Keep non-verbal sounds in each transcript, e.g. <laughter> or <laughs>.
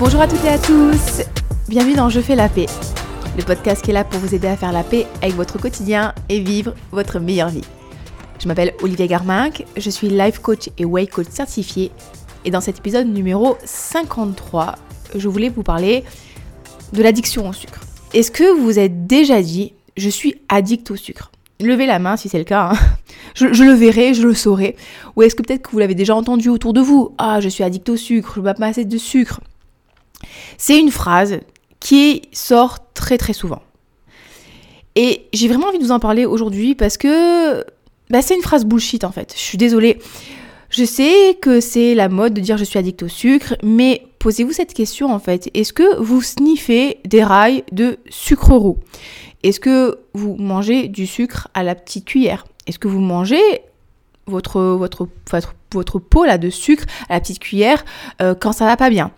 Bonjour à toutes et à tous, bienvenue dans Je fais la paix, le podcast qui est là pour vous aider à faire la paix avec votre quotidien et vivre votre meilleure vie. Je m'appelle Olivier Garminck, je suis life coach et way coach certifié et dans cet épisode numéro 53, je voulais vous parler de l'addiction au sucre. Est-ce que vous vous êtes déjà dit je suis addict au sucre? Levez la main si c'est le cas. Hein. Je, le verrai, je le saurai. Ou est-ce que peut-être que vous l'avez déjà entendu autour de vous? Ah, je suis addict au sucre, je ne pas assez de sucre. C'est une phrase qui sort très très souvent. Et j'ai vraiment envie de vous en parler aujourd'hui parce que bah, c'est une phrase bullshit en fait. Je suis désolée. Je sais que c'est la mode de dire je suis addict au sucre, mais posez-vous cette question en fait. Est-ce que vous sniffez des rails de sucre roux? Est-ce que vous mangez du sucre à la petite cuillère? Est-ce que vous mangez votre, là, de sucre à la petite cuillère euh, quand ça va pas bien?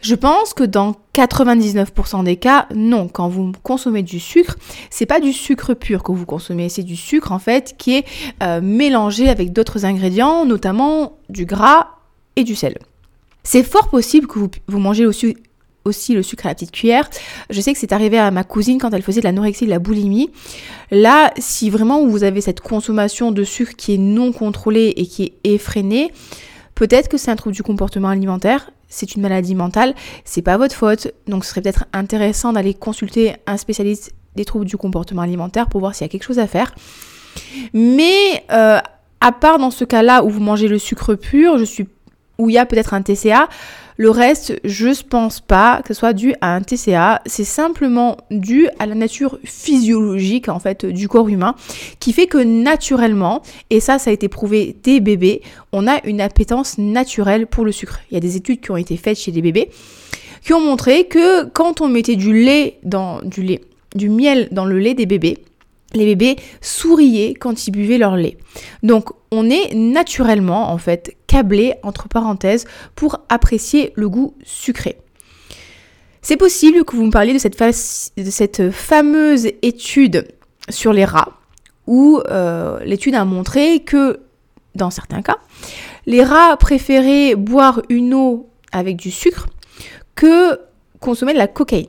Je pense que dans 99% des cas, non. Quand vous consommez du sucre, c'est pas du sucre pur que vous consommez, c'est du sucre en fait qui est euh, mélangé avec d'autres ingrédients, notamment du gras et du sel. C'est fort possible que vous, vous mangez aussi, le sucre à la petite cuillère. Je sais que c'est arrivé à ma cousine quand elle faisait de l'anorexie, de la boulimie. Là, si vraiment vous avez cette consommation de sucre qui est non contrôlée et qui est effrénée, peut-être que c'est un trouble du comportement alimentaire, c'est une maladie mentale, c'est pas votre faute. Donc ce serait peut-être intéressant d'aller consulter un spécialiste des troubles du comportement alimentaire pour voir s'il y a quelque chose à faire. Mais euh, à part dans ce cas-là où vous mangez le sucre pur, je suis où il y a peut-être un TCA, le reste, je ne pense pas que ce soit dû à un TCA, c'est simplement dû à la nature physiologique en fait du corps humain qui fait que naturellement, et ça ça a été prouvé des bébés, on a une appétence naturelle pour le sucre. Il y a des études qui ont été faites chez des bébés qui ont montré que quand on mettait du lait dans du lait, du miel dans le lait des bébés, les bébés souriaient quand ils buvaient leur lait. Donc on est naturellement en fait câblé entre parenthèses pour apprécier le goût sucré. C'est possible que vous me parliez de cette, fameuse étude sur les rats où euh, l'étude a montré que dans certains cas, les rats préféraient boire une eau avec du sucre que consommer de la cocaïne.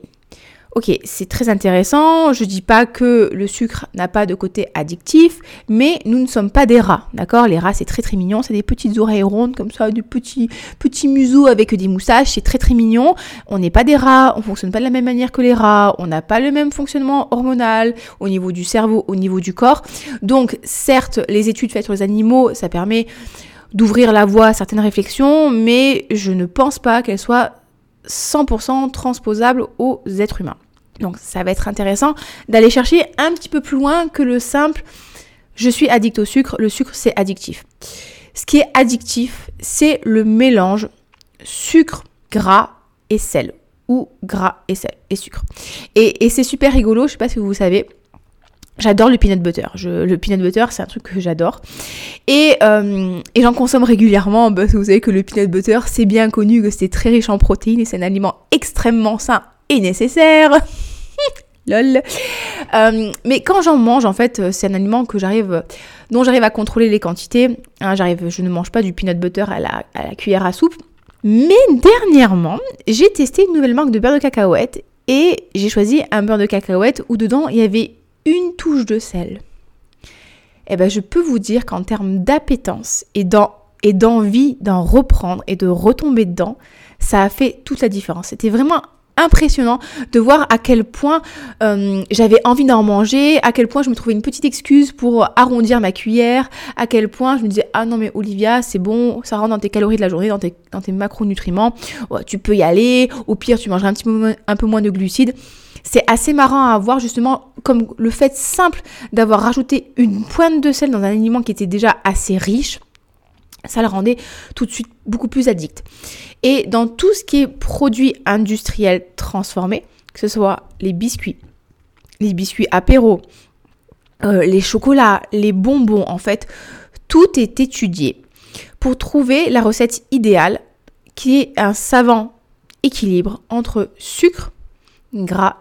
Ok, c'est très intéressant. Je dis pas que le sucre n'a pas de côté addictif, mais nous ne sommes pas des rats, d'accord? Les rats, c'est très très mignon. C'est des petites oreilles rondes comme ça, des petits petits museaux avec des moustaches. C'est très très mignon. On n'est pas des rats. On fonctionne pas de la même manière que les rats. On n'a pas le même fonctionnement hormonal au niveau du cerveau, au niveau du corps. Donc, certes, les études faites sur les animaux, ça permet d'ouvrir la voie à certaines réflexions, mais je ne pense pas qu'elles soient 100% transposable aux êtres humains. Donc ça va être intéressant d'aller chercher un petit peu plus loin que le simple je suis addict au sucre, le sucre c'est addictif. Ce qui est addictif, c'est le mélange sucre, gras et sel ou gras et sel et sucre. Et, c'est super rigolo, je sais pas si vous savez, J'adore le peanut butter. le peanut butter, c'est un truc que j'adore. Et, euh, j'en consomme régulièrement que vous savez que le peanut butter, c'est bien connu que c'est très riche en protéines et c'est un aliment extrêmement sain et nécessaire. <laughs> Lol. Euh, mais quand j'en mange, en fait, c'est un aliment dont j'arrive à contrôler les quantités. Hein, j'arrive, je ne mange pas du peanut butter à la, à la cuillère à soupe. Mais dernièrement, j'ai testé une nouvelle marque de beurre de cacahuète et j'ai choisi un beurre de cacahuète où dedans il y avait une touche de sel, eh ben, je peux vous dire qu'en termes d'appétence et d'envie d'en reprendre et de retomber dedans, ça a fait toute la différence. C'était vraiment impressionnant de voir à quel point euh, j'avais envie d'en manger, à quel point je me trouvais une petite excuse pour arrondir ma cuillère, à quel point je me disais ah non mais Olivia c'est bon, ça rentre dans tes calories de la journée, dans tes, macronutriments, tu peux y aller, au pire tu mangeras un petit un peu moins de glucides. C'est assez marrant à voir justement comme le fait simple d'avoir rajouté une pointe de sel dans un aliment qui était déjà assez riche ça le rendait tout de suite beaucoup plus addict. Et dans tout ce qui est produits industriels transformés, que ce soit les biscuits, les biscuits apéro, euh, les chocolats, les bonbons, en fait, tout est étudié pour trouver la recette idéale qui est un savant équilibre entre sucre, gras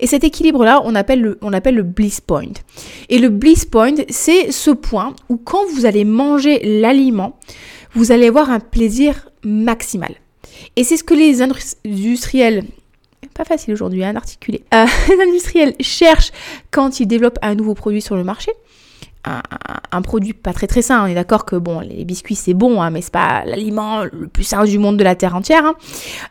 et cet équilibre-là, on appelle, le, on appelle le bliss point. Et le bliss point, c'est ce point où quand vous allez manger l'aliment, vous allez avoir un plaisir maximal. Et c'est ce que les industriels pas facile aujourd'hui, hein, d'articuler. Euh, <laughs> les industriels cherchent quand ils développent un nouveau produit sur le marché un, produit pas très très sain. On est d'accord que bon, les biscuits c'est bon, hein, mais c'est pas l'aliment le plus sain du monde de la terre entière. Hein.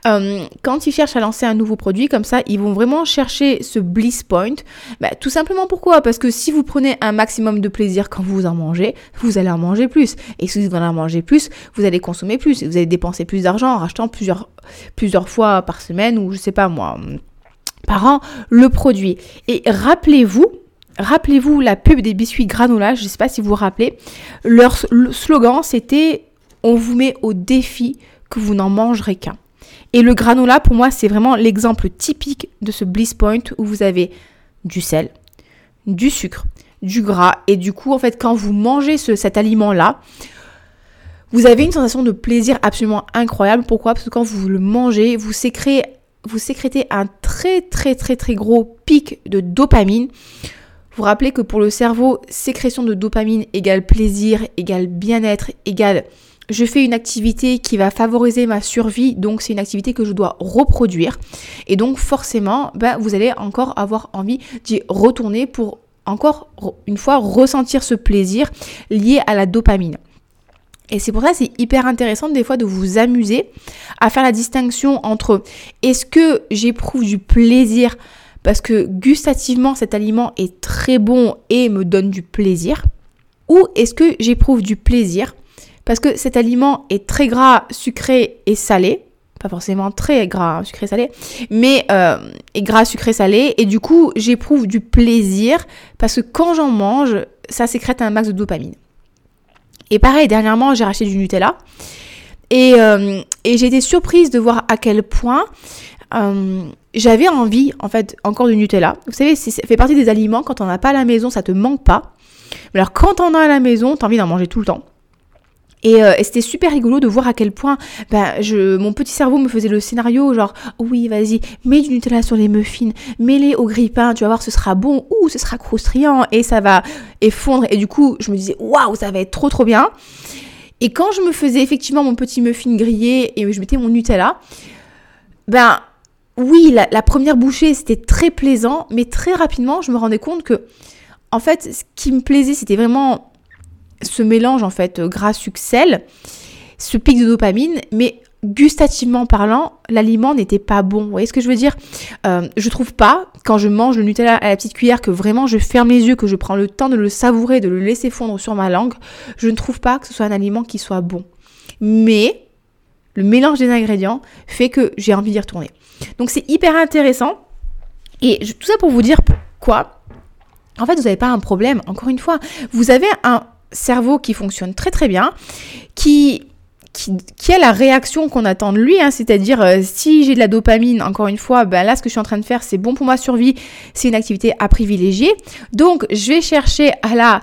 Euh, quand ils cherchent à lancer un nouveau produit comme ça, ils vont vraiment chercher ce bliss point. Bah, tout simplement pourquoi? Parce que si vous prenez un maximum de plaisir quand vous en mangez, vous allez en manger plus. Et si vous en mangez plus, vous allez consommer plus. Et vous allez dépenser plus d'argent en rachetant plusieurs, plusieurs fois par semaine ou je sais pas moi par an le produit. Et rappelez-vous Rappelez-vous la pub des biscuits granola, je ne sais pas si vous vous rappelez. Leur slogan, c'était On vous met au défi que vous n'en mangerez qu'un. Et le granola, pour moi, c'est vraiment l'exemple typique de ce bliss point où vous avez du sel, du sucre, du gras. Et du coup, en fait, quand vous mangez cet aliment-là, vous avez une sensation de plaisir absolument incroyable. Pourquoi? Parce que quand vous le mangez, vous sécrétez, vous sécrétez un très très très très gros pic de dopamine. Vous rappelez que pour le cerveau, sécrétion de dopamine égale plaisir, égale bien-être, égale je fais une activité qui va favoriser ma survie, donc c'est une activité que je dois reproduire. Et donc forcément, ben, vous allez encore avoir envie d'y retourner pour encore une fois ressentir ce plaisir lié à la dopamine. Et c'est pour ça que c'est hyper intéressant des fois de vous amuser à faire la distinction entre est-ce que j'éprouve du plaisir parce que gustativement cet aliment est très bon et me donne du plaisir Ou est-ce que j'éprouve du plaisir parce que cet aliment est très gras, sucré et salé pas forcément très gras, hein, sucré salé, mais euh, gras, sucré, salé. Et du coup, j'éprouve du plaisir parce que quand j'en mange, ça sécrète un max de dopamine. Et pareil, dernièrement, j'ai racheté du Nutella. Et, euh, et j'ai été surprise de voir à quel point euh, j'avais envie, en fait, encore de Nutella. Vous savez, ça fait partie des aliments, quand on n'a pas à la maison, ça te manque pas. Mais alors, quand on a à la maison, t'as envie d'en manger tout le temps. Euh, et, c'était super rigolo de voir à quel point ben, je, mon petit cerveau me faisait le scénario, genre, oui, vas-y, mets du Nutella sur les muffins, mets-les au grille-pain, tu vas voir, ce sera bon, ou ce sera croustillant, et ça va effondre. Et du coup, je me disais, waouh, ça va être trop, trop bien. Et quand je me faisais effectivement mon petit muffin grillé et je mettais mon Nutella, ben, oui, la, première bouchée, c'était très plaisant, mais très rapidement, je me rendais compte que, en fait, ce qui me plaisait, c'était vraiment ce mélange, en fait, gras, sucre, sel, ce pic de dopamine, mais gustativement parlant, l'aliment n'était pas bon. Vous voyez ce que je veux dire? Euh, Je trouve pas, quand je mange le Nutella à la petite cuillère, que vraiment je ferme les yeux, que je prends le temps de le savourer, de le laisser fondre sur ma langue, je ne trouve pas que ce soit un aliment qui soit bon. Mais le mélange des ingrédients fait que j'ai envie d'y retourner. Donc c'est hyper intéressant. Et tout ça pour vous dire quoi En fait, vous n'avez pas un problème. Encore une fois, vous avez un cerveau qui fonctionne très très bien, qui qui, a la réaction qu'on attend de lui, hein. c'est-à-dire euh, si j'ai de la dopamine, encore une fois, ben là ce que je suis en train de faire c'est bon pour ma survie, c'est une activité à privilégier, donc je vais chercher à la,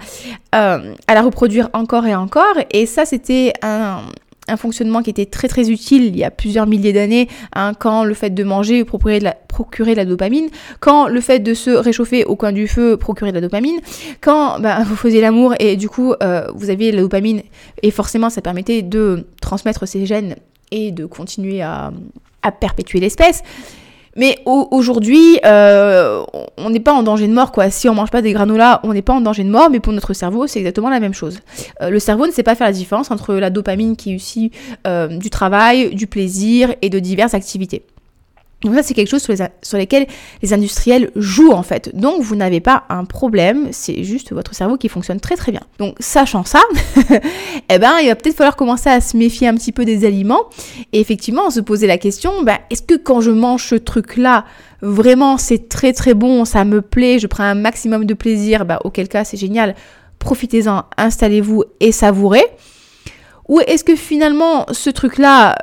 euh, à la reproduire encore et encore, et ça c'était un, un fonctionnement qui était très très utile il y a plusieurs milliers d'années, hein, quand le fait de manger procurait de, la, dopamine, quand le fait de se réchauffer au coin du feu procurait de la dopamine, quand ben, <laughs> vous faisiez l'amour et du coup euh, vous aviez la dopamine et forcément ça permettait de transmettre ces gènes et de continuer à perpétuer l'espèce. Mais aujourd'hui, euh, on n'est pas en danger de mort, quoi. Si on mange pas des granolas, on n'est pas en danger de mort, mais pour notre cerveau, c'est exactement la même chose. Euh, le cerveau ne sait pas faire la différence entre la dopamine qui est aussi euh, du travail, du plaisir et de diverses activités. Donc ça, c'est quelque chose sur, les, les industriels jouent en fait. Donc vous n'avez pas un problème, c'est juste votre cerveau qui fonctionne très très bien. Donc sachant ça, <laughs> eh ben il va peut-être falloir commencer à se méfier un petit peu des aliments et effectivement se poser la question, ben, est-ce que quand je mange ce truc-là, vraiment c'est très très bon, ça me plaît, je prends un maximum de plaisir, ben, auquel cas c'est génial, profitez-en, installez-vous et savourez. Ou est-ce que finalement ce truc-là,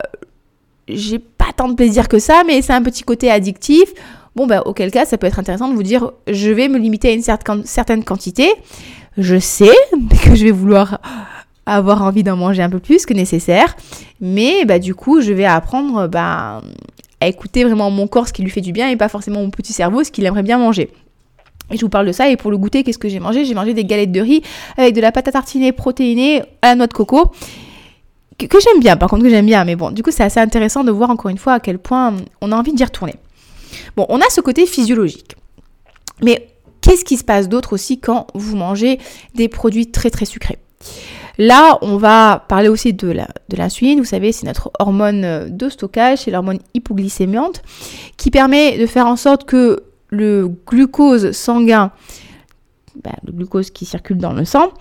j'ai tant de plaisir que ça, mais c'est un petit côté addictif. Bon, bah, auquel cas, ça peut être intéressant de vous dire, je vais me limiter à une certaine quantité. Je sais <laughs> que je vais vouloir avoir envie d'en manger un peu plus que nécessaire, mais bah, du coup, je vais apprendre bah, à écouter vraiment mon corps, ce qui lui fait du bien, et pas forcément mon petit cerveau, ce qu'il aimerait bien manger. Et je vous parle de ça, et pour le goûter, qu'est-ce que j'ai mangé? J'ai mangé des galettes de riz avec de la pâte à tartiner protéinée à la noix de coco que, j'aime bien, par contre que j'aime bien, mais bon, du coup c'est assez intéressant de voir encore une fois à quel point on a envie d'y retourner. Bon, on a ce côté physiologique. Mais qu'est-ce qui se passe d'autre aussi quand vous mangez des produits très très sucrés? Là, on va parler aussi de l'insuline. vous savez, c'est notre hormone de stockage, c'est l'hormone hypoglycémiante qui permet de faire en sorte que le glucose sanguin, ben, le glucose qui circule dans le sang,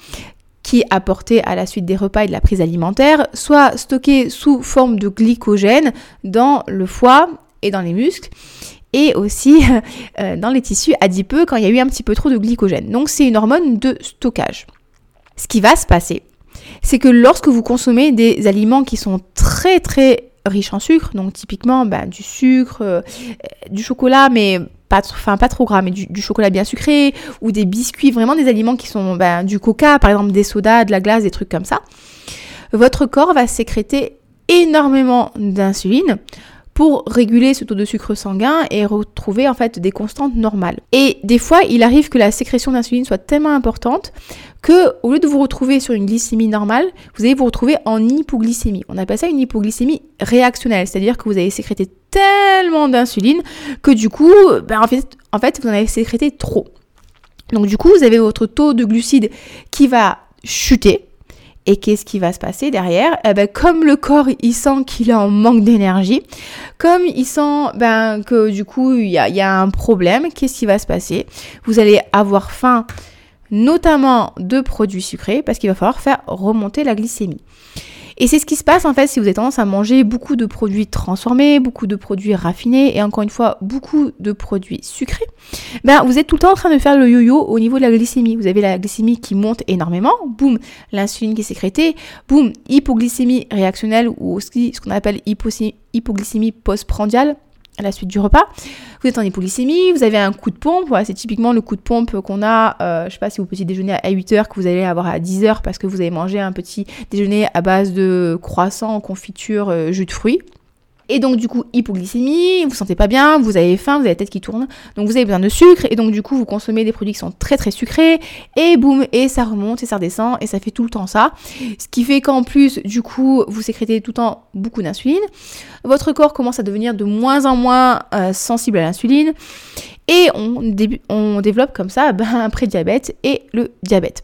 qui est apporté à la suite des repas et de la prise alimentaire, soit stocké sous forme de glycogène dans le foie et dans les muscles et aussi <laughs> euh, dans les tissus adipeux quand il y a eu un petit peu trop de glycogène. Donc c'est une hormone de stockage. Ce qui va se passer, c'est que lorsque vous consommez des aliments qui sont très très riches en sucre, donc typiquement bah, du sucre, euh, du chocolat, mais pas, enfin, pas trop gras, mais du, chocolat bien sucré, ou des biscuits, vraiment des aliments qui sont bah, du coca, par exemple des sodas, de la glace, des trucs comme ça, votre corps va sécréter énormément d'insuline pour réguler ce taux de sucre sanguin et retrouver en fait des constantes normales. Et des fois, il arrive que la sécrétion d'insuline soit tellement importante que au lieu de vous retrouver sur une glycémie normale, vous allez vous retrouver en hypoglycémie. On appelle ça une hypoglycémie réactionnelle, c'est-à-dire que vous avez sécrété tellement d'insuline que du coup, ben, en, en fait, vous en avez sécrété trop. Donc du coup, vous avez votre taux de glucides qui va chuter, et qu'est-ce qui va se passer derrière? Eh ben, Comme le corps, il sent qu'il est en manque d'énergie, comme il sent ben, que du coup, il y a, y a un problème, qu'est-ce qui va se passer? Vous allez avoir faim, notamment de produits sucrés, parce qu'il va falloir faire remonter la glycémie. Et c'est ce qui se passe en fait si vous avez tendance à manger beaucoup de produits transformés, beaucoup de produits raffinés et encore une fois beaucoup de produits sucrés. Ben, vous êtes tout le temps en train de faire le yo-yo au niveau de la glycémie. Vous avez la glycémie qui monte énormément, boum, l'insuline qui est sécrétée, boum, hypoglycémie réactionnelle ou ce qu'on appelle hypoglycémie postprandiale à la suite du repas. Vous êtes en hypoglycémie, vous avez un coup de pompe, c'est typiquement le coup de pompe qu'on a, euh, je sais pas si vous petit déjeuner à 8h, que vous allez avoir à 10h parce que vous avez mangé un petit déjeuner à base de croissant, confiture, euh, jus de fruits. Et donc du coup, hypoglycémie, vous sentez pas bien, vous avez faim, vous avez la tête qui tourne, donc vous avez besoin de sucre, et donc du coup, vous consommez des produits qui sont très très sucrés, et boum, et ça remonte, et ça redescend, et ça fait tout le temps ça. Ce qui fait qu'en plus, du coup, vous sécrétez tout le temps beaucoup d'insuline. Votre corps commence à devenir de moins en moins euh, sensible à l'insuline, et on, on, développe comme ça <laughs> ben, un prédiabète et le diabète.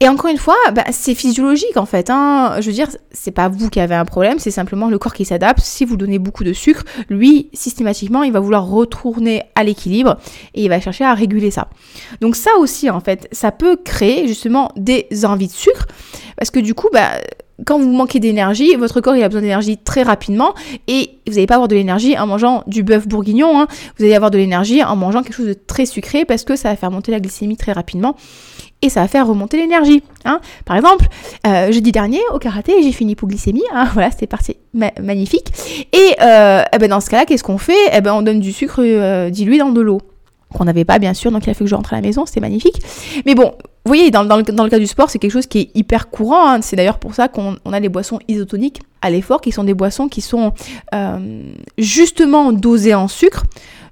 Et encore une fois, bah, c'est physiologique en fait. Hein. Je veux dire, c'est pas vous qui avez un problème, c'est simplement le corps qui s'adapte. Si vous donnez beaucoup de sucre, lui, systématiquement, il va vouloir retourner à l'équilibre et il va chercher à réguler ça. Donc ça aussi, en fait, ça peut créer justement des envies de sucre parce que du coup, bah, quand vous manquez d'énergie, votre corps a besoin d'énergie très rapidement et vous n'allez pas avoir de l'énergie en mangeant du bœuf bourguignon, hein. vous allez avoir de l'énergie en mangeant quelque chose de très sucré parce que ça va faire monter la glycémie très rapidement et ça va faire remonter l'énergie. Hein. Par exemple, euh, jeudi dernier au karaté, j'ai fait une hypoglycémie. Hein. voilà, c'était parti magnifique. Et, euh, eh ben dans ce cas-là, qu'est-ce qu'on fait? Eh ben, On donne du sucre euh, dilué dans de l'eau qu'on n'avait pas bien sûr, donc il a fallu que je rentre à la maison, c'était magnifique. Mais bon, vous voyez, dans, le, cas du sport, c'est quelque chose qui est hyper courant. Hein. C'est d'ailleurs pour ça qu'on a les boissons isotoniques à l'effort, qui sont des boissons qui sont justement dosées en sucre,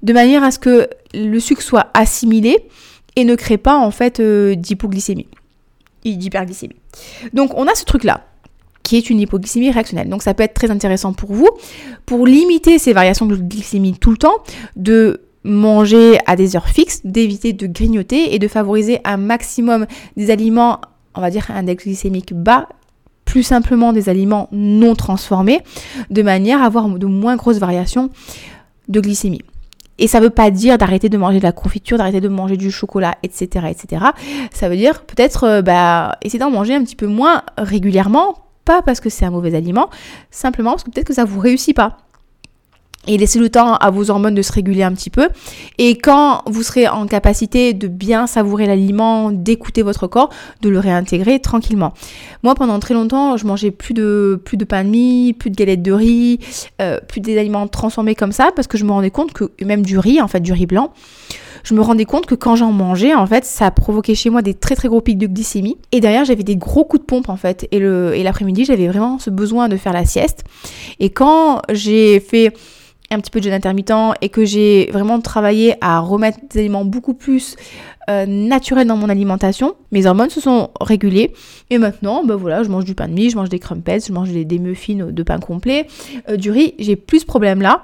de manière à ce que le sucre soit assimilé et ne crée pas en fait euh, d'hypoglycémie d'hyperglycémie. Donc on a ce truc là qui est une hypoglycémie réactionnelle. Donc ça peut être très intéressant pour vous pour limiter ces variations de glycémie tout le temps, de manger à des heures fixes, d'éviter de grignoter et de favoriser un maximum des aliments, on va dire index glycémique bas, plus simplement des aliments non transformés, de manière à avoir de moins grosses variations de glycémie. Et ça ne veut pas dire d'arrêter de manger de la confiture, d'arrêter de manger du chocolat, etc. etc. Ça veut dire peut-être euh, bah, essayer d'en manger un petit peu moins régulièrement, pas parce que c'est un mauvais aliment, simplement parce que peut-être que ça ne vous réussit pas et laissez le temps à vos hormones de se réguler un petit peu. Et quand vous serez en capacité de bien savourer l'aliment, d'écouter votre corps, de le réintégrer tranquillement. Moi, pendant très longtemps, je mangeais plus de, plus de pain de mie, plus de galettes de riz, euh, plus des aliments transformés comme ça, parce que je me rendais compte que, même du riz, en fait, du riz blanc, je me rendais compte que quand j'en mangeais, en fait, ça provoquait chez moi des très très gros pics de glycémie. Et derrière, j'avais des gros coups de pompe, en fait. Et l'après-midi, j'avais vraiment ce besoin de faire la sieste. Et quand j'ai fait un petit peu de jeûne intermittent et que j'ai vraiment travaillé à remettre des aliments beaucoup plus euh, naturel dans mon alimentation. Mes hormones se sont régulées. Et maintenant, ben voilà, je mange du pain de mie, je mange des crumpets, je mange des, muffins de pain complet, euh, du riz. J'ai plus ce problème-là.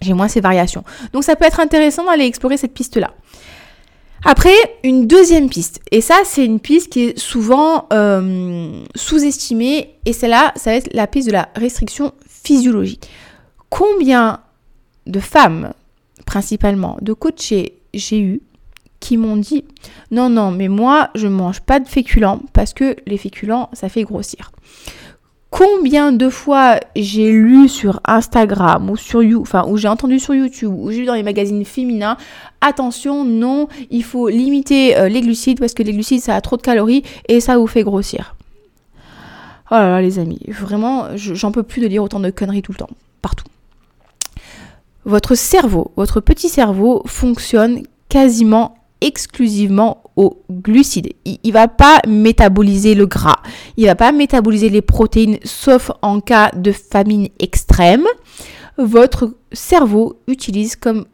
J'ai moins ces variations. Donc ça peut être intéressant d'aller explorer cette piste-là. Après, une deuxième piste, et ça c'est une piste qui est souvent euh, sous-estimée, et celle-là, ça va être la piste de la restriction physiologique. Combien de femmes, principalement, de coachés j'ai eu qui m'ont dit non non mais moi je mange pas de féculents parce que les féculents ça fait grossir. Combien de fois j'ai lu sur Instagram ou sur You, ou j'ai entendu sur YouTube ou j'ai lu dans les magazines féminins, attention, non, il faut limiter euh, les glucides parce que les glucides ça a trop de calories et ça vous fait grossir. Oh là là les amis, vraiment, j'en peux plus de lire autant de conneries tout le temps, partout. Votre cerveau, votre petit cerveau fonctionne quasiment exclusivement aux glucides. Il, ne va pas métaboliser le gras, il va pas métaboliser les protéines sauf en cas de famine extrême. Votre cerveau utilise comme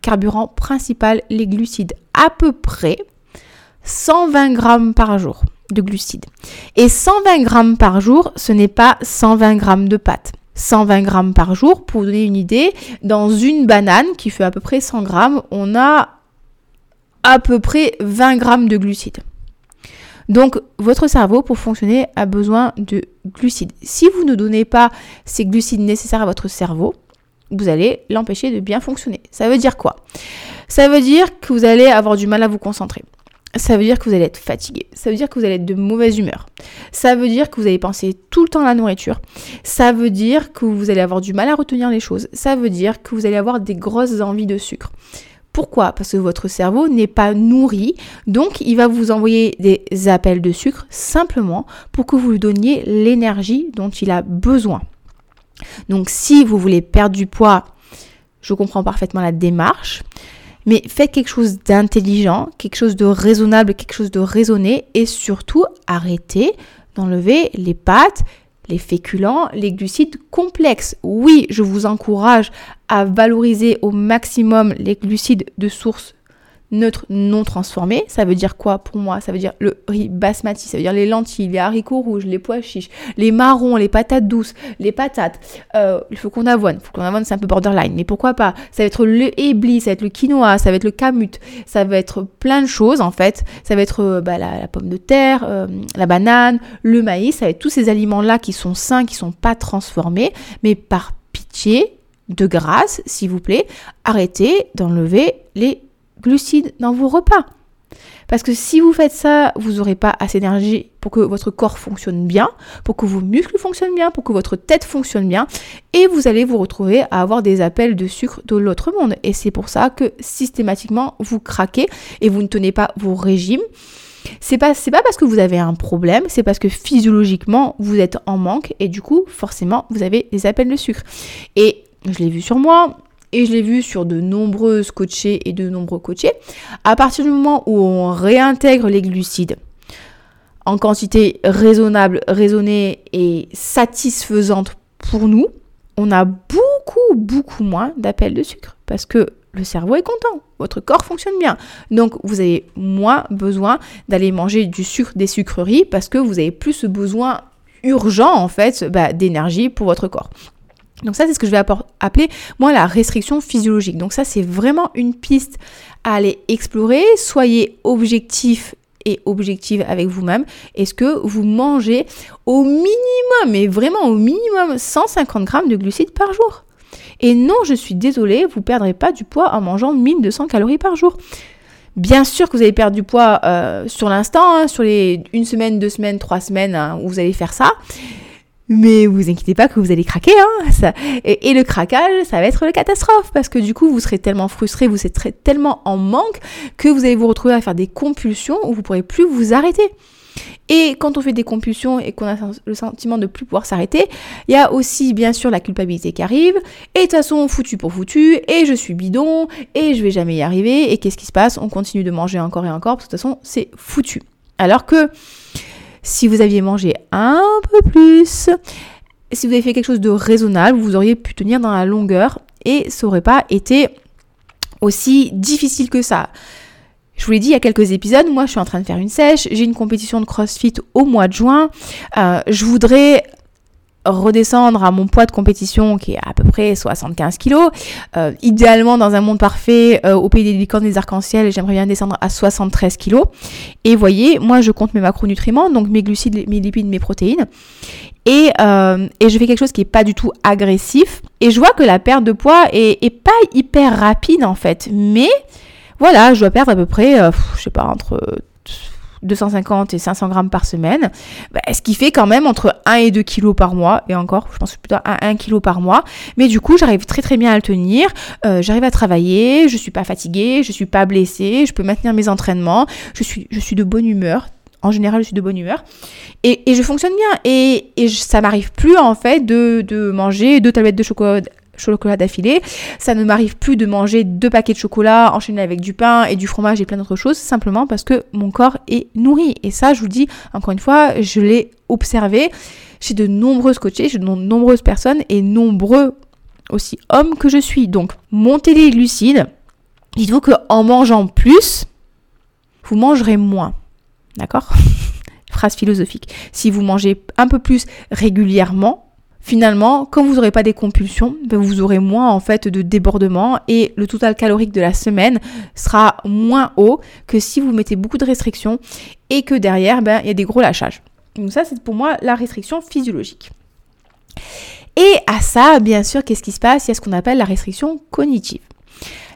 carburant principal les glucides, à peu près 120 grammes par jour de glucides. Et 120 grammes par jour, ce n'est pas 120 grammes de pâtes. 120 grammes par jour, pour vous donner une idée, dans une banane qui fait à peu près 100 grammes, on a à peu près 20 grammes de glucides. Donc votre cerveau pour fonctionner a besoin de glucides. Si vous ne donnez pas ces glucides nécessaires à votre cerveau, vous allez l'empêcher de bien fonctionner. Ça veut dire quoi? Ça veut dire que vous allez avoir du mal à vous concentrer. Ça veut dire que vous allez être fatigué. Ça veut dire que vous allez être de mauvaise humeur. Ça veut dire que vous allez penser tout le temps à la nourriture. Ça veut dire que vous allez avoir du mal à retenir les choses. Ça veut dire que vous allez avoir des grosses envies de sucre. Pourquoi? Parce que votre cerveau n'est pas nourri, donc il va vous envoyer des appels de sucre simplement pour que vous lui donniez l'énergie dont il a besoin. Donc si vous voulez perdre du poids, je comprends parfaitement la démarche, mais faites quelque chose d'intelligent, quelque chose de raisonnable, quelque chose de raisonné et surtout arrêtez d'enlever les pâtes, les féculents, les glucides complexes. Oui, je vous encourage à valoriser au maximum les glucides de source neutre non transformé. Ça veut dire quoi pour moi? Ça veut dire le riz basmati, ça veut dire les lentilles, les haricots rouges, les pois chiches, les marrons, les patates douces, les patates, euh, le faucon d'avoine. Le faucon d'avoine, c'est un peu borderline, mais pourquoi pas? Ça va être le ébli, ça va être le quinoa, ça va être le kamut, ça va être plein de choses en fait. Ça va être euh, bah, la, pomme de terre, euh, la banane, le maïs, ça va être tous ces aliments-là qui sont sains, qui sont pas transformés, mais par pitié, de grâce, s'il vous plaît, arrêtez d'enlever les glucides dans vos repas. Parce que si vous faites ça, vous n'aurez pas assez d'énergie pour que votre corps fonctionne bien, pour que vos muscles fonctionnent bien, pour que votre tête fonctionne bien, et vous allez vous retrouver à avoir des appels de sucre de l'autre monde. Et c'est pour ça que systématiquement vous craquez et vous ne tenez pas vos régimes. C'est pas, c'est pas parce que vous avez un problème, c'est parce que physiologiquement vous êtes en manque et du coup forcément vous avez des appels de sucre. Et je l'ai vu sur moi, et je l'ai vu sur de nombreuses coachées et de nombreux coachés, à partir du moment où on réintègre les glucides en quantité raisonnable, raisonnée et satisfaisante pour nous, on a beaucoup, beaucoup moins d'appels de sucre parce que le cerveau est content, votre corps fonctionne bien. Donc vous avez moins besoin d'aller manger du sucre, des sucreries parce que vous avez plus besoin urgent en fait bah, d'énergie pour votre corps. Donc ça, c'est ce que je vais appeler, moi, la restriction physiologique. Donc ça, c'est vraiment une piste à aller explorer. Soyez objectif et objective avec vous-même. Est-ce que vous mangez au minimum, mais vraiment au minimum, 150 grammes de glucides par jour? Et non, je suis désolée, vous ne perdrez pas du poids en mangeant 1200 calories par jour. Bien sûr que vous allez perdre du poids euh, sur l'instant, hein, sur les une semaine, deux semaines, trois semaines hein, où vous allez faire ça. Mais vous inquiétez pas que vous allez craquer, hein, et, le craquage, ça va être la catastrophe, parce que du coup, vous serez tellement frustré, vous serez tellement en manque, que vous allez vous retrouver à faire des compulsions où vous pourrez plus vous arrêter. Et quand on fait des compulsions et qu'on a le sentiment de plus pouvoir s'arrêter, il y a aussi bien sûr la culpabilité qui arrive. Et de toute façon, foutu pour foutu, et je suis bidon, et je vais jamais y arriver. Et qu'est-ce qui se passe? On continue de manger encore et encore, de toute façon, c'est foutu. Alors que si vous aviez mangé un peu plus, si vous avez fait quelque chose de raisonnable, vous auriez pu tenir dans la longueur et ça n'aurait pas été aussi difficile que ça. Je vous l'ai dit il y a quelques épisodes, moi je suis en train de faire une sèche, j'ai une compétition de CrossFit au mois de juin. Euh, je voudrais redescendre à mon poids de compétition qui est à peu près 75 kg. Euh, idéalement, dans un monde parfait, euh, au pays des licornes des arcs-en-ciel, j'aimerais bien descendre à 73 kg. Et voyez, moi je compte mes macronutriments, donc mes glucides, mes lipides, mes protéines. Et, euh, et je fais quelque chose qui est pas du tout agressif. Et je vois que la perte de poids est, est pas hyper rapide en fait. Mais voilà, je dois perdre à peu près, je sais pas, entre 250 et 500 grammes par semaine, bah, ce qui fait quand même entre 1 et 2 kilos par mois, et encore, je pense plutôt à 1 kilo par mois, mais du coup, j'arrive très très bien à le tenir, euh, j'arrive à travailler, je suis pas fatiguée, je suis pas blessée, je peux maintenir mes entraînements, je suis, je suis de bonne humeur, en général, je suis de bonne humeur. Et, je fonctionne bien. Et, et ça m'arrive plus, en fait, de, de manger deux tablettes de chocolat chocolat d'affilée. Ça ne m'arrive plus de manger deux paquets de chocolat enchaînés avec du pain et du fromage et plein d'autres choses, simplement parce que mon corps est nourri. Et ça, je vous dis, encore une fois, je l'ai observé chez de nombreuses coachées, chez de nombreuses personnes et nombreux aussi hommes que je suis. Donc, montez les glucides. Dites-vous qu'en mangeant plus, vous mangerez moins. D'accord? <laughs> Phrase philosophique. Si vous mangez un peu plus régulièrement, finalement, comme vous n'aurez pas des compulsions, ben, vous aurez moins en fait de débordement et le total calorique de la semaine sera moins haut que si vous mettez beaucoup de restrictions et que derrière, ben, il y a des gros lâchages. Donc ça, c'est pour moi la restriction physiologique. Et à ça, bien sûr, qu'est-ce qui se passe? Il y a ce qu'on appelle la restriction cognitive.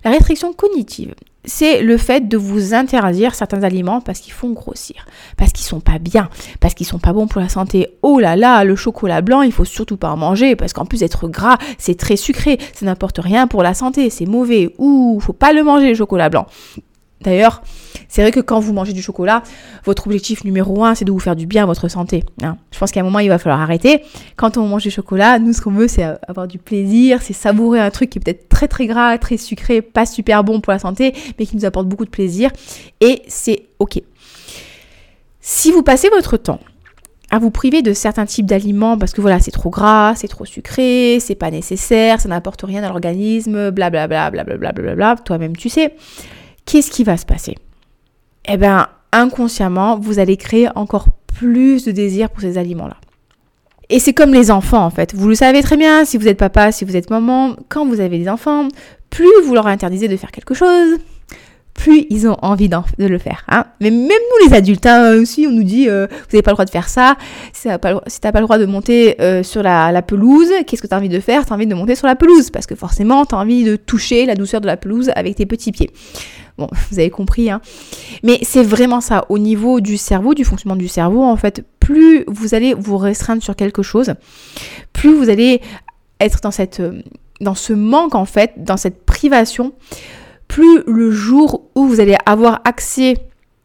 La restriction cognitive, c'est le fait de vous interdire certains aliments parce qu'ils font grossir, parce qu'ils sont pas bien, parce qu'ils sont pas bons pour la santé. Oh là là, le chocolat blanc, il faut surtout pas en manger parce qu'en plus d'être gras, c'est très sucré, ça n'apporte rien pour la santé, c'est mauvais. Ouh, faut pas le manger le chocolat blanc. D'ailleurs, c'est vrai que quand vous mangez du chocolat, votre objectif numéro un, c'est de vous faire du bien à votre santé. Hein. Je pense qu'à un moment, il va falloir arrêter. Quand on mange du chocolat, nous, ce qu'on veut, c'est avoir du plaisir, c'est savourer un truc qui est peut-être très très gras, très sucré, pas super bon pour la santé, mais qui nous apporte beaucoup de plaisir. Et c'est OK. Si vous passez votre temps à vous priver de certains types d'aliments parce que voilà, c'est trop gras, c'est trop sucré, c'est pas nécessaire, ça n'apporte rien à l'organisme, blablabla, blablabla, blablabla, toi-même tu sais qu'est-ce qui va se passer? Eh bien, inconsciemment, vous allez créer encore plus de désir pour ces aliments-là. Et c'est comme les enfants en fait. Vous le savez très bien, si vous êtes papa, si vous êtes maman, quand vous avez des enfants, plus vous leur interdisez de faire quelque chose, plus ils ont envie de le faire. Hein. Mais même nous les adultes, hein, aussi, on nous dit, euh, vous n'avez pas le droit de faire ça. Si tu n'as pas, le droit de monter euh, sur la, la pelouse, qu'est-ce que tu as envie de faire? Tu as envie de monter sur la pelouse, parce que forcément, tu as envie de toucher la douceur de la pelouse avec tes petits pieds. Bon, <laughs> vous avez compris, hein. Mais c'est vraiment ça. Au niveau du cerveau, du fonctionnement du cerveau, en fait, plus vous allez vous restreindre sur quelque chose, plus vous allez être dans dans ce manque, en fait, dans cette privation, plus le jour où vous allez avoir accès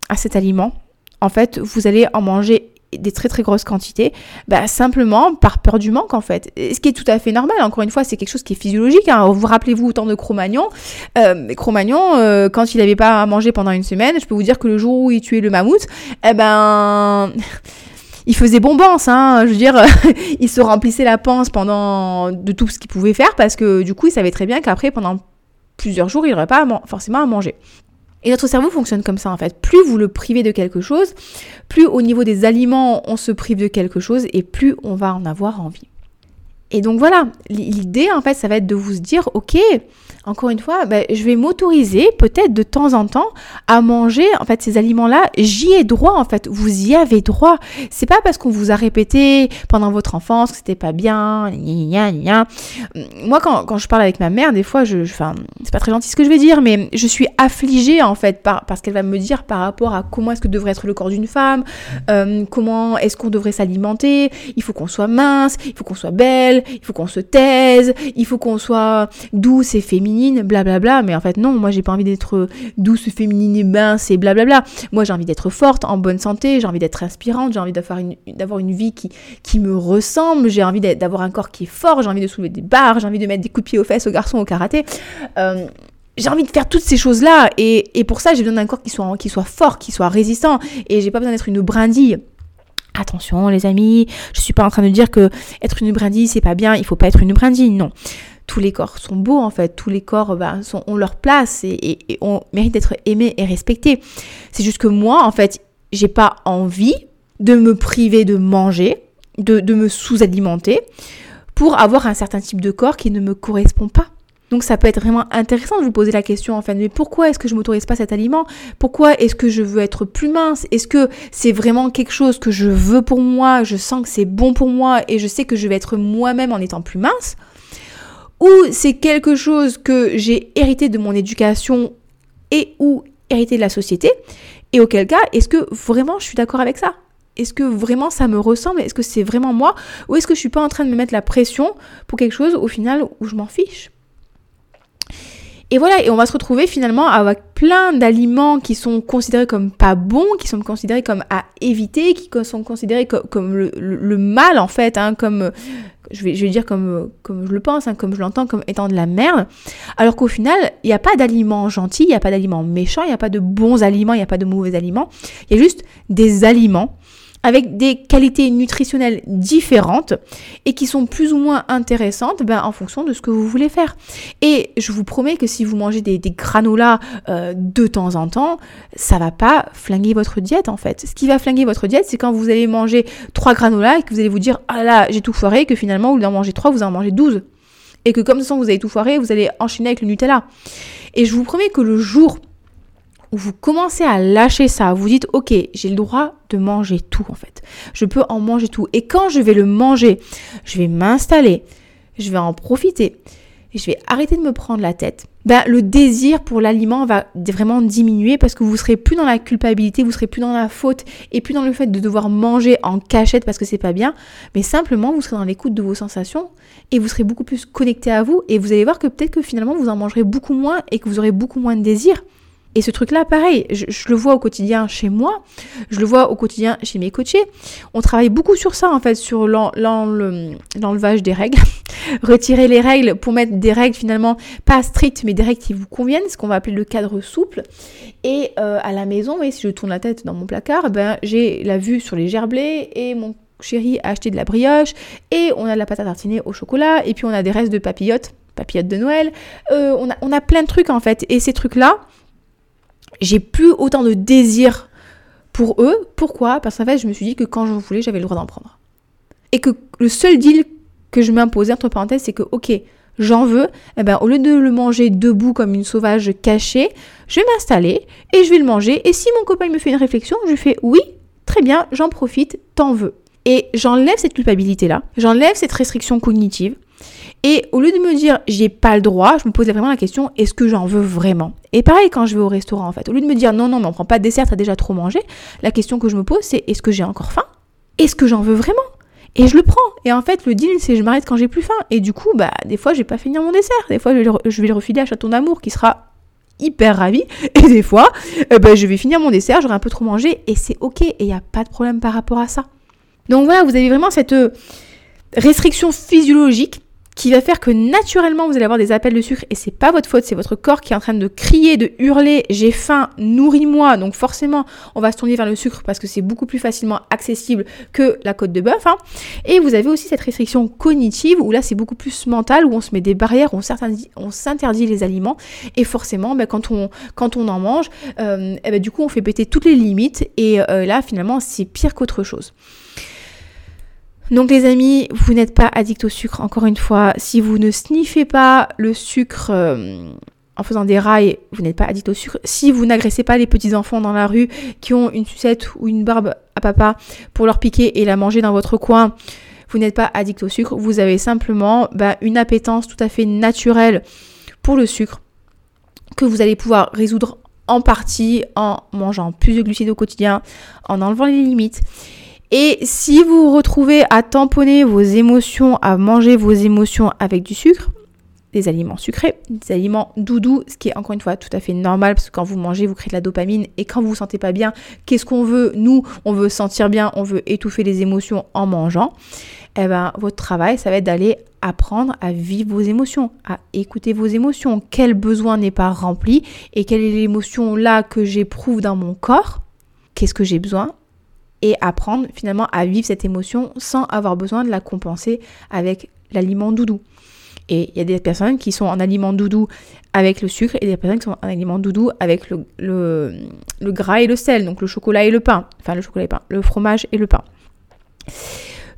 à cet aliment, en fait, vous allez en manger des très très grosses quantités, bah, simplement par peur du manque en fait. ce qui est tout à fait normal, encore une fois, c'est quelque chose qui est physiologique. Hein. Vous rappelez-vous autant de Cro-Magnon euh, Cro-Magnon, euh, quand il n'avait pas à manger pendant une semaine, je peux vous dire que le jour où il tuait le mammouth, eh ben... <laughs> il faisait bombance, hein, je veux dire, <laughs> il se remplissait la panse pendant de tout ce qu'il pouvait faire parce que du coup, il savait très bien qu'après, pendant plusieurs jours, il n'aurait pas forcément à manger. Et notre cerveau fonctionne comme ça en fait. Plus vous le privez de quelque chose, plus au niveau des aliments on se prive de quelque chose et plus on va en avoir envie. Et donc voilà, l'idée en fait ça va être de vous dire ok, encore une fois, ben, je vais m'autoriser peut-être de temps en temps à manger en fait ces aliments-là. J'y ai droit en fait. Vous y avez droit. C'est pas parce qu'on vous a répété pendant votre enfance que c'était pas bien. Moi, quand, quand, je parle avec ma mère, des fois, je, enfin, c'est pas très gentil ce que je vais dire, mais je suis affligée en fait par, parce qu'elle va me dire par rapport à comment est-ce que devrait être le corps d'une femme, euh, comment est-ce qu'on devrait s'alimenter. Il faut qu'on soit mince, il faut qu'on soit belle, il faut qu'on se taise, il faut qu'on soit douce et féminine blablabla. Mais en fait, non, moi j'ai pas envie d'être douce, féminine et mince et blablabla. Moi j'ai envie d'être forte, en bonne santé, j'ai envie d'être inspirante, j'ai envie d'avoir une, vie qui, qui me ressemble, j'ai envie d'avoir un corps qui est fort, j'ai envie de soulever des barres, j'ai envie de mettre des coups de pied aux fesses aux garçons au karaté. Euh, j'ai envie de faire toutes ces choses-là et, et pour ça j'ai besoin d'un corps qui soit, qui soit fort, qui soit résistant et j'ai pas besoin d'être une brindille. Attention les amis, je suis pas en train de dire que être une brindille c'est pas bien, il faut pas être une brindille, non. Tous les corps sont beaux en fait, tous les corps bah, ont leur place et, et, on mérite d'être aimé et respecté. C'est juste que moi en fait, j'ai pas envie de me priver de manger, de, me sous-alimenter pour avoir un certain type de corps qui ne me correspond pas. Donc ça peut être vraiment intéressant de vous poser la question en fait, mais pourquoi est-ce que je m'autorise pas cet aliment? Pourquoi est-ce que je veux être plus mince? Est-ce que c'est vraiment quelque chose que je veux pour moi? Je sens que c'est bon pour moi et je sais que je vais être moi-même en étant plus mince? Ou c'est quelque chose que j'ai hérité de mon éducation et ou hérité de la société Et auquel cas, est-ce que vraiment je suis d'accord avec ça? Est-ce que vraiment ça me ressemble? Est-ce que c'est vraiment moi? Ou est-ce que je suis pas en train de me mettre la pression pour quelque chose au final où je m'en fiche? Et voilà, et on va se retrouver finalement avec plein d'aliments qui sont considérés comme pas bons, qui sont considérés comme à éviter, qui sont considérés comme, le, mal en fait, hein, comme je vais, dire comme, comme je le pense, hein, comme je l'entends, comme étant de la merde. Alors qu'au final, il n'y a pas d'aliments gentils, il n'y a pas d'aliments méchants, il n'y a pas de bons aliments, il n'y a pas de mauvais aliments. Il y a juste des aliments avec des qualités nutritionnelles différentes et qui sont plus ou moins intéressantes ben, en fonction de ce que vous voulez faire. Et je vous promets que si vous mangez des, granolas euh, de temps en temps, ça va pas flinguer votre diète en fait. Ce qui va flinguer votre diète, c'est quand vous allez manger trois granolas et que vous allez vous dire ah là j'ai tout foiré, que finalement au lieu d'en manger trois, vous en mangez 12. Et que comme ça vous avez tout foiré, vous allez enchaîner avec le Nutella. Et je vous promets que le jour où vous commencez à lâcher ça, vous dites ok, j'ai le droit de manger tout en fait. Je peux en manger tout. Et quand je vais le manger, je vais m'installer, je vais en profiter, et je vais arrêter de me prendre la tête. Ben, le désir pour l'aliment va vraiment diminuer parce que vous serez plus dans la culpabilité, vous serez plus dans la faute et plus dans le fait de devoir manger en cachette parce que c'est pas bien, mais simplement vous serez dans l'écoute de vos sensations et vous serez beaucoup plus connecté à vous et vous allez voir que peut-être que finalement vous en mangerez beaucoup moins et que vous aurez beaucoup moins de désir. Et ce truc-là, pareil, je, le vois au quotidien chez moi, je le vois au quotidien chez mes coachés. On travaille beaucoup sur ça, en fait, sur l'enlevage des règles. <laughs> Retirer les règles pour mettre des règles finalement pas strictes, mais des règles qui vous conviennent, ce qu'on va appeler le cadre souple. Et euh, à la maison, et si je tourne la tête dans mon placard, ben, j'ai la vue sur les gerblés et mon chéri a acheté de la brioche et on a de la pâte à tartiner au chocolat et puis on a des restes de papillotes, papillotes de Noël. Euh, on a plein de trucs en fait. Et ces trucs-là, j'ai plus autant de désir pour eux. Pourquoi? Parce qu'en fait, je me suis dit que quand je voulais, j'avais le droit d'en prendre. Et que le seul deal que je m'imposais, entre parenthèses, c'est que, ok, j'en veux, eh ben, au lieu de le manger debout comme une sauvage cachée, je vais m'installer et je vais le manger. Et si mon copain me fait une réflexion, je fais oui, très bien, j'en profite, t'en veux. Et j'enlève cette culpabilité-là, j'enlève cette restriction cognitive. Et au lieu de me dire j'ai pas le droit, je me posais vraiment la question est-ce que j'en veux vraiment? Et pareil quand je vais au restaurant en fait, au lieu de me dire non non mais on prend pas de dessert, t'as déjà trop mangé, la question que je me pose c'est est-ce que j'ai encore faim? Est-ce que j'en veux vraiment? Et je le prends. Et en fait, le deal, c'est je m'arrête quand j'ai plus faim. Et du coup, bah, des fois, j'ai pas fini mon dessert. Des fois, je vais le refiler à Château d'Amour qui sera hyper ravi. <laughs> Et des fois, eh ben, je vais finir mon dessert, j'aurai un peu trop mangé. Et c'est ok. Et il n'y a pas de problème par rapport à ça. Donc voilà, vous avez vraiment cette euh, restriction physiologique qui va faire que naturellement vous allez avoir des appels de sucre et c'est pas votre faute, c'est votre corps qui est en train de crier, de hurler, j'ai faim, nourris-moi. Donc forcément, on va se tourner vers le sucre parce que c'est beaucoup plus facilement accessible que la côte de bœuf. Hein. Et vous avez aussi cette restriction cognitive où là c'est beaucoup plus mental, où on se met des barrières, on s'interdit les aliments et forcément, ben, quand, on, quand on en mange, euh, eh ben, du coup on fait péter toutes les limites et euh, là finalement c'est pire qu'autre chose. Donc les amis, vous n'êtes pas addict au sucre, encore une fois. Si vous ne sniffez pas le sucre euh, en faisant des rails, vous n'êtes pas addict au sucre. Si vous n'agressez pas les petits enfants dans la rue qui ont une sucette ou une barbe à papa pour leur piquer et la manger dans votre coin, vous n'êtes pas addict au sucre. Vous avez simplement bah, une appétence tout à fait naturelle pour le sucre que vous allez pouvoir résoudre en partie en mangeant plus de glucides au quotidien, en enlevant les limites et si vous vous retrouvez à tamponner vos émotions, à manger vos émotions avec du sucre, des aliments sucrés, des aliments doudous, ce qui est encore une fois tout à fait normal parce que quand vous mangez, vous créez de la dopamine et quand vous vous sentez pas bien, qu'est-ce qu'on veut Nous, on veut sentir bien, on veut étouffer les émotions en mangeant. Eh ben, votre travail, ça va être d'aller apprendre à vivre vos émotions, à écouter vos émotions. Quel besoin n'est pas rempli et quelle est l'émotion là que j'éprouve dans mon corps? Qu'est-ce que j'ai besoin? Et apprendre finalement à vivre cette émotion sans avoir besoin de la compenser avec l'aliment doudou. Et il y a des personnes qui sont en aliment doudou avec le sucre et des personnes qui sont en aliment doudou avec le, gras et le sel, donc le chocolat et le pain. Enfin, le chocolat et le pain, le fromage et le pain.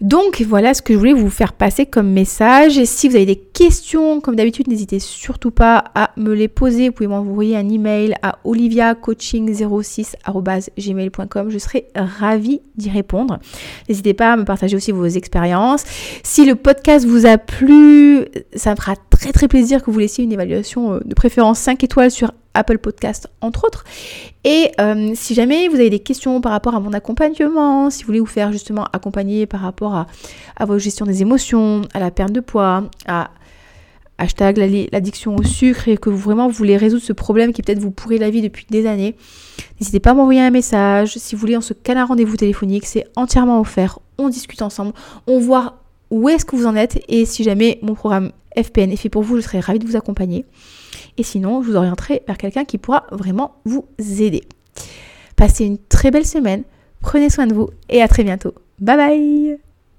Donc voilà ce que je voulais vous faire passer comme message. Et si vous avez des questions, comme d'habitude, n'hésitez surtout pas à me les poser. Vous pouvez m'envoyer un email à oliviacoaching06@gmail.com. Je serai ravie d'y répondre. N'hésitez pas à me partager aussi vos expériences. Si le podcast vous a plu, ça me fera très très plaisir que vous laissiez une évaluation euh, de préférence 5 étoiles sur Apple Podcast entre autres. Et euh, si jamais vous avez des questions par rapport à mon accompagnement, si vous voulez vous faire justement accompagner par rapport à, à votre gestion des émotions, à la perte de poids, à hashtag l'addiction au sucre et que vous vraiment voulez résoudre ce problème qui peut-être vous pourrit la vie depuis des années, n'hésitez pas à m'envoyer un message. Si vous voulez, on se cale un rendez-vous téléphonique, c'est entièrement offert. On discute ensemble, on voit où est-ce que vous en êtes et si jamais mon programme FPN est fait pour vous, je serais ravie de vous accompagner. Et sinon, je vous orienterai vers quelqu'un qui pourra vraiment vous aider. Passez une très belle semaine, prenez soin de vous et à très bientôt. Bye bye